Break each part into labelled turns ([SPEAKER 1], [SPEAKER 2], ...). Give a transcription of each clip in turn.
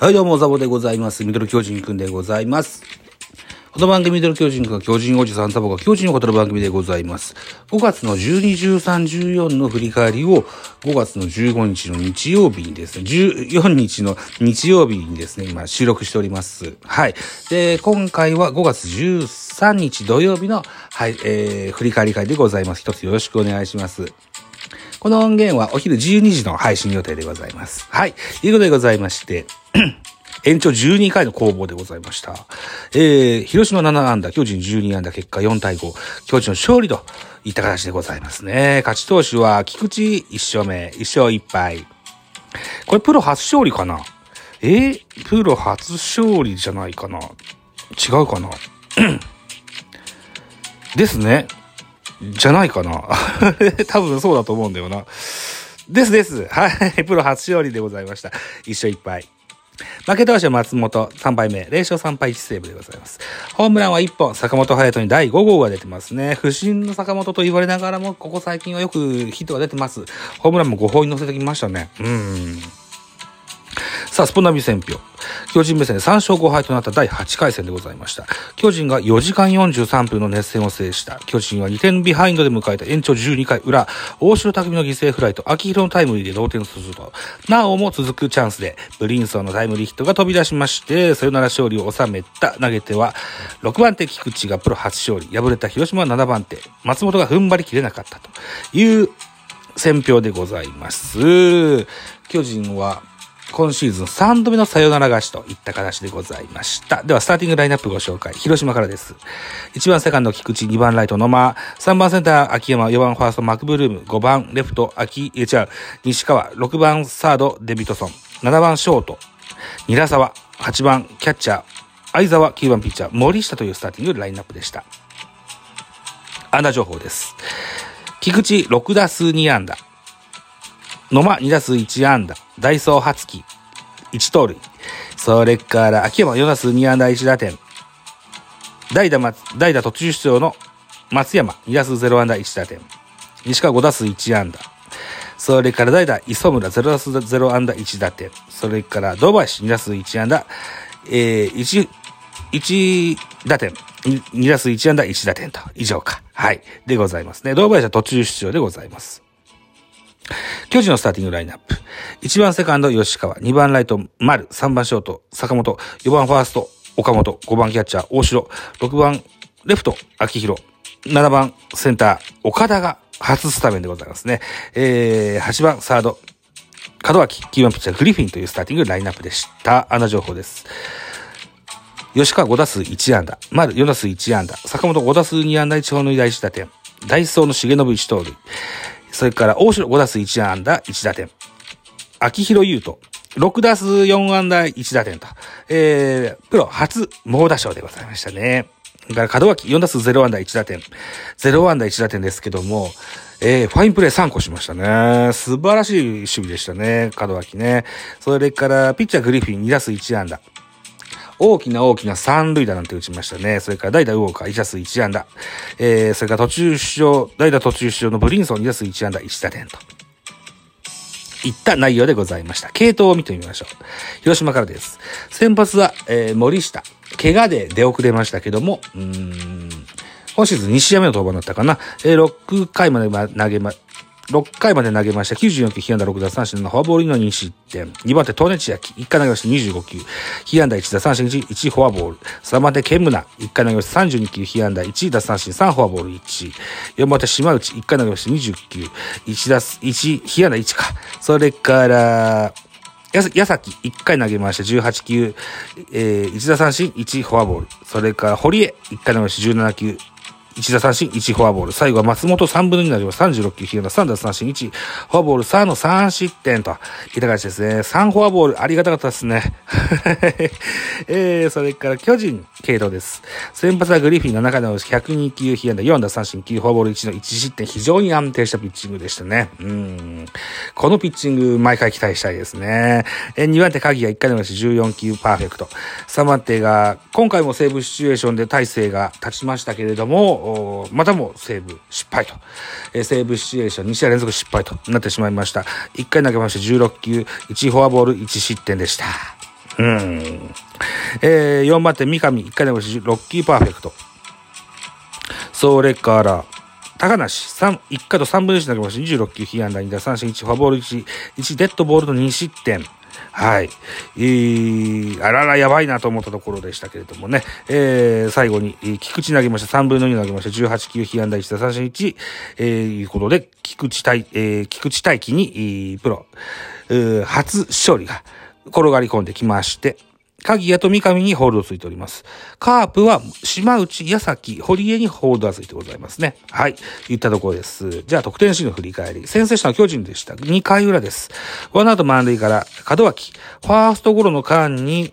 [SPEAKER 1] はい、どうも、ザボでございます。ミドル巨人くんでございます。この番組ミドル巨人くんが巨人おじさんザボが巨人を語る番組でございます。5月の12、13、14の振り返りを5月の15日の日曜日にですね、14日の日曜日にですね、今収録しております。はい。で、今回は5月13日土曜日の、はい、えー、振り返り会でございます。一つよろしくお願いします。この音源はお昼12時の配信予定でございます。はい。ということでございまして、延長12回の攻防でございました。えー、広島7安打、巨人12安打、結果4対5、巨人の勝利といった形でございますね。勝ち投手は菊池1勝目、1勝1敗。これプロ初勝利かな？えー、プロ初勝利じゃないかな？違うかな？ですね。じゃないかな 多分そうだと思うんだよな。ですです。はい。プロ初勝利でございました。一勝一敗。負け投手は松本3敗目、0勝3敗1セーブでございます。ホームランは1本、坂本隼人に第5号が出てますね。不審の坂本と言われながらも、ここ最近はよくヒットが出てます。ホームランも5本に乗せてきましたね。うん。さあ、スポナビ選票。巨人目線3勝5敗となった第8回戦でございました。巨人が4時間43分の熱戦を制した。巨人は2点ビハインドで迎えた延長12回裏、大城匠の犠牲フライと秋広のタイムリーで同点すると、なおも続くチャンスで、ブリンソンのタイムリーヒットが飛び出しまして、サヨナラ勝利を収めた投げ手は、6番手菊池がプロ初勝利、敗れた広島は7番手、松本が踏ん張りきれなかったという戦評でございます。巨人は、今シーズン3度目のサヨナラ勝ちといった形でございました。では、スターティングラインナップご紹介。広島からです。1番セカンド菊池、2番ライト野間、3番センター秋山、4番ファーストマクブルーム、5番レフト秋、え、違う、西川、6番サードデビトソン、7番ショート、ニラ沢、8番キャッチャー、相沢、9番ピッチャー、森下というスターティングラインナップでした。安打情報です。菊池6打数2安打。野間2打数1安打。ダイソー初期1盗塁。それから秋山4打数2安打1打点。代打ま、代打途中出場の松山2打数0安打1打点。西川5打数1安打。それから代打磯村0打数0安打1打点。それから堂林2打数1安打。えー、1、1打点。2打数1安打1打点と。以上か。はい。でございますね。堂林は途中出場でございます。巨人のスターティングラインナップ。1番セカンド吉川、2番ライト丸、3番ショート坂本、4番ファースト岡本、5番キャッチャー大城、6番レフト秋広、7番センター岡田が初スタメンでございますね。えー、8番サード門脇、9番ピッチャーグリフィンというスターティングラインナップでした。穴情報です。吉川5打数1安打、丸4打数1安打、坂本5打数2安打。1本の第1打点、ダイソーの重信1盗塁、それから大城5打数1安打1打点、秋広優斗6打数4安打1打点と、えー、プロ初猛打賞でございましたね。それから門脇4打数0安打1打点、0安打1打点ですけども、えー、ファインプレー3個しましたね。素晴らしい守備でしたね、門脇ね。それから、ピッチャーグリフィン2打数1安打。大きな大きな三塁打なんて打ちましたね。それから代打ウォーカー1打数1安打。えー、それから途中出場、代打途中出場のブリンソン2打数1安打1打点と。いった内容でございました。系統を見てみましょう。広島からです。先発は、えー、森下。怪我で出遅れましたけども、うーん、今シーズン2試合目の登板だったかな。えー、6回まで投げま、6回まで投げました。94球、被安打6打三振のフォアボールの2失点。2番手、トネチヤキ。1回投げました25球。被安打1打三振1、1フォアボール。3番手、ケムナ。1回投げました32球。被安打1打三振3フォアボール1。4番手、島内。1回投げました20球。1打、1、被安打1か。それから、やさ、やさき、1回投げました18球。えー、1打三振1フォアボール。それから、堀江。1回投げました17球。1打三振、1フォアボール。最後は松本3分の2になります。36球、被安打3打三振、1フォアボール、3の3失点といた感じですね。3フォアボール、ありがたかったですね。えー、それから巨人、系統です。先発はグリフィン7回の102球、被安打4打三振、9フォアボール1の1失点、非常に安定したピッチングでしたね。うん。このピッチング、毎回期待したいですね。え2番手、鍵が1回の14球パーフェクト。3番手が、今回もセーブシチュエーションで大勢が立ちましたけれども、またもセーブ失敗と。えセーブシチュエーション2試合連続失敗となってしまいました。1回投げまして16球、1フォアボール1失点でした。うん。えー、4番手、三上、1回投げまして6球パーフェクト。それから、高梨、3、1回と3分の1投げまして26球、被安打2打三振1、フォアボール1、1デッドボールの2失点。はい。えー、あららやばいなと思ったところでしたけれどもね、えー、最後に、菊池投げました。3分の2投げました。18球、被安打1打三振1、えー、いうことで、菊池対、えー、菊池大輝に、えー、プロ、えー、初勝利が転がり込んできまして、鍵谷と三上にホールドついております。カープは島内、矢崎、堀江にホールドがついてございますね。はい。いったところです。じゃあ得点シーンの振り返り。先制したのは巨人でした。2回裏です。ワンアウト満塁から門脇。ファーストゴロの間に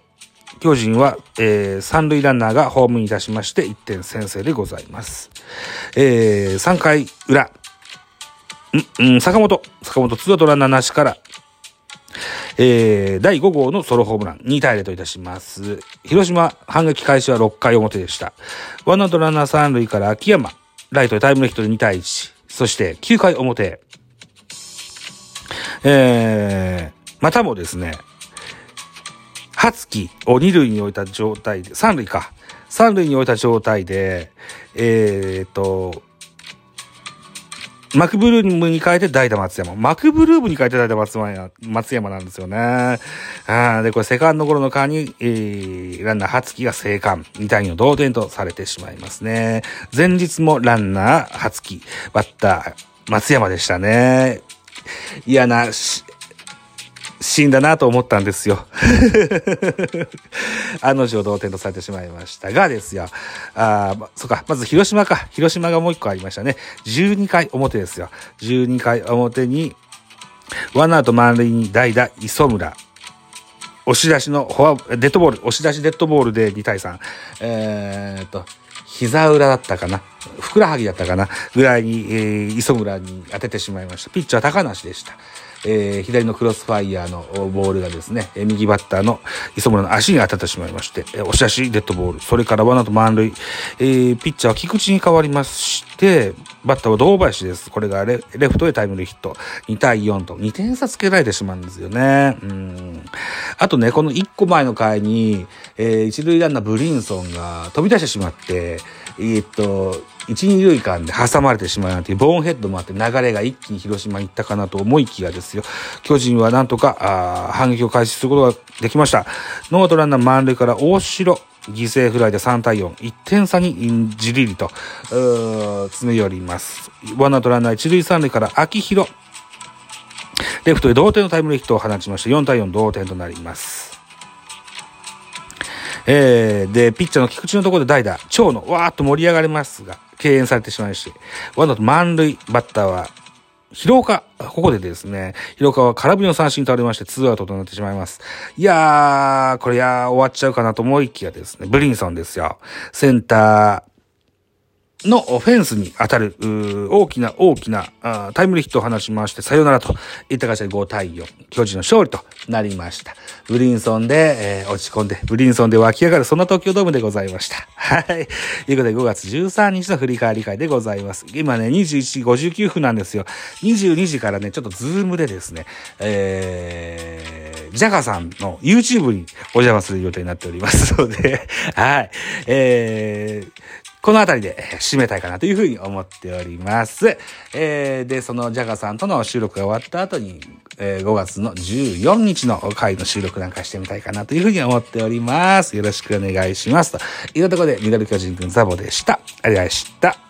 [SPEAKER 1] 巨人は、えー、三塁ランナーがホームに出しまして1点先制でございます。えー、3回裏。ん、ん、坂本。坂本ツーアウトランナーなしからえー、第5号のソロホームラン、2対0といたします。広島、反撃開始は6回表でした。ワンアウトランナー3塁から秋山、ライトでタイムリーヒットで2対1。そして9回表、えー、またもですね、初期を2塁に置いた状態で、3塁か。3塁に置いた状態で、えー、っと、マクブルームに変えて代打松山。マクブルームに変えて代打松山松山なんですよね。あで、これセカンドゴロの間に、えー、ランナー初期が生還。2対2の同点とされてしまいますね。前日もランナー初期、バッター松山でしたね。嫌な、死んだなと思ったんですよ。案の定同点とされてしまいましたがですよ。ああ、そっか、まず広島か。広島がもう一個ありましたね。12回表ですよ。12回表に、ワンアウト満塁に代打、磯村。押し出しのフォア、デッドボール、押し出しデッドボールで2対3。えー、っと、膝裏だったかな。ふくらはぎだったかな。ぐらいに、えー、磯村に当ててしまいました。ピッチャー高梨でした。えー、左のクロスファイヤーのボールがですね、え右バッターの磯村の足に当たってしまいまして、え押し出しデッドボール、それからワナと満塁、えー、ピッチャーは菊池に変わりまして、バッターは堂林です。これがレフトへタイムリーヒット。2対4と2点差つけられてしまうんですよね。うん。あとね、この1個前の回に、えー、一塁ランナーブリンソンが飛び出してしまって、えー、っと、一、二塁間で挟まれてしまうなんていうボーンヘッドもあって流れが一気に広島に行ったかなと思いきやですよ。巨人はなんとかあ反撃を開始することができました。ノートランナー満塁から大城。犠牲フライで3対4。1点差にじりりと、詰め寄ります。ワンアウトランナー一塁三塁から秋広。レフトへ同点のタイムリーヒットを放ちまして4対4同点となります。えー、で、ピッチャーの菊池のところで代打、長野、わーっと盛り上がりますが、敬遠されてしまいまして、ワンアウト満塁、バッターは、広岡、ここでですね、広岡は空振りの三振に倒れまして、ツーアウトとなってしまいます。いやー、これやー、終わっちゃうかなと思いきやですね、ブリンソンですよ。センター、のフェンスに当たる、大きな大きなタイムリーヒットを放ちまして、さよならといった形で5対4、巨人の勝利となりました。ブリンソンで、えー、落ち込んで、ブリンソンで湧き上がる、そんな東京ドームでございました。はい。ということで5月13日の振り返り会でございます。今ね、21時59分なんですよ。22時からね、ちょっとズームでですね、えー、ジャガさんの YouTube にお邪魔する予定になっておりますので、はい。えー、この辺りで締めたいかなというふうに思っております。えー、で、そのジャガさんとの収録が終わった後に、えー、5月の14日の回の収録なんかしてみたいかなというふうに思っております。よろしくお願いします。というところで、ミドル巨人くんザボでした。ありがとうございました。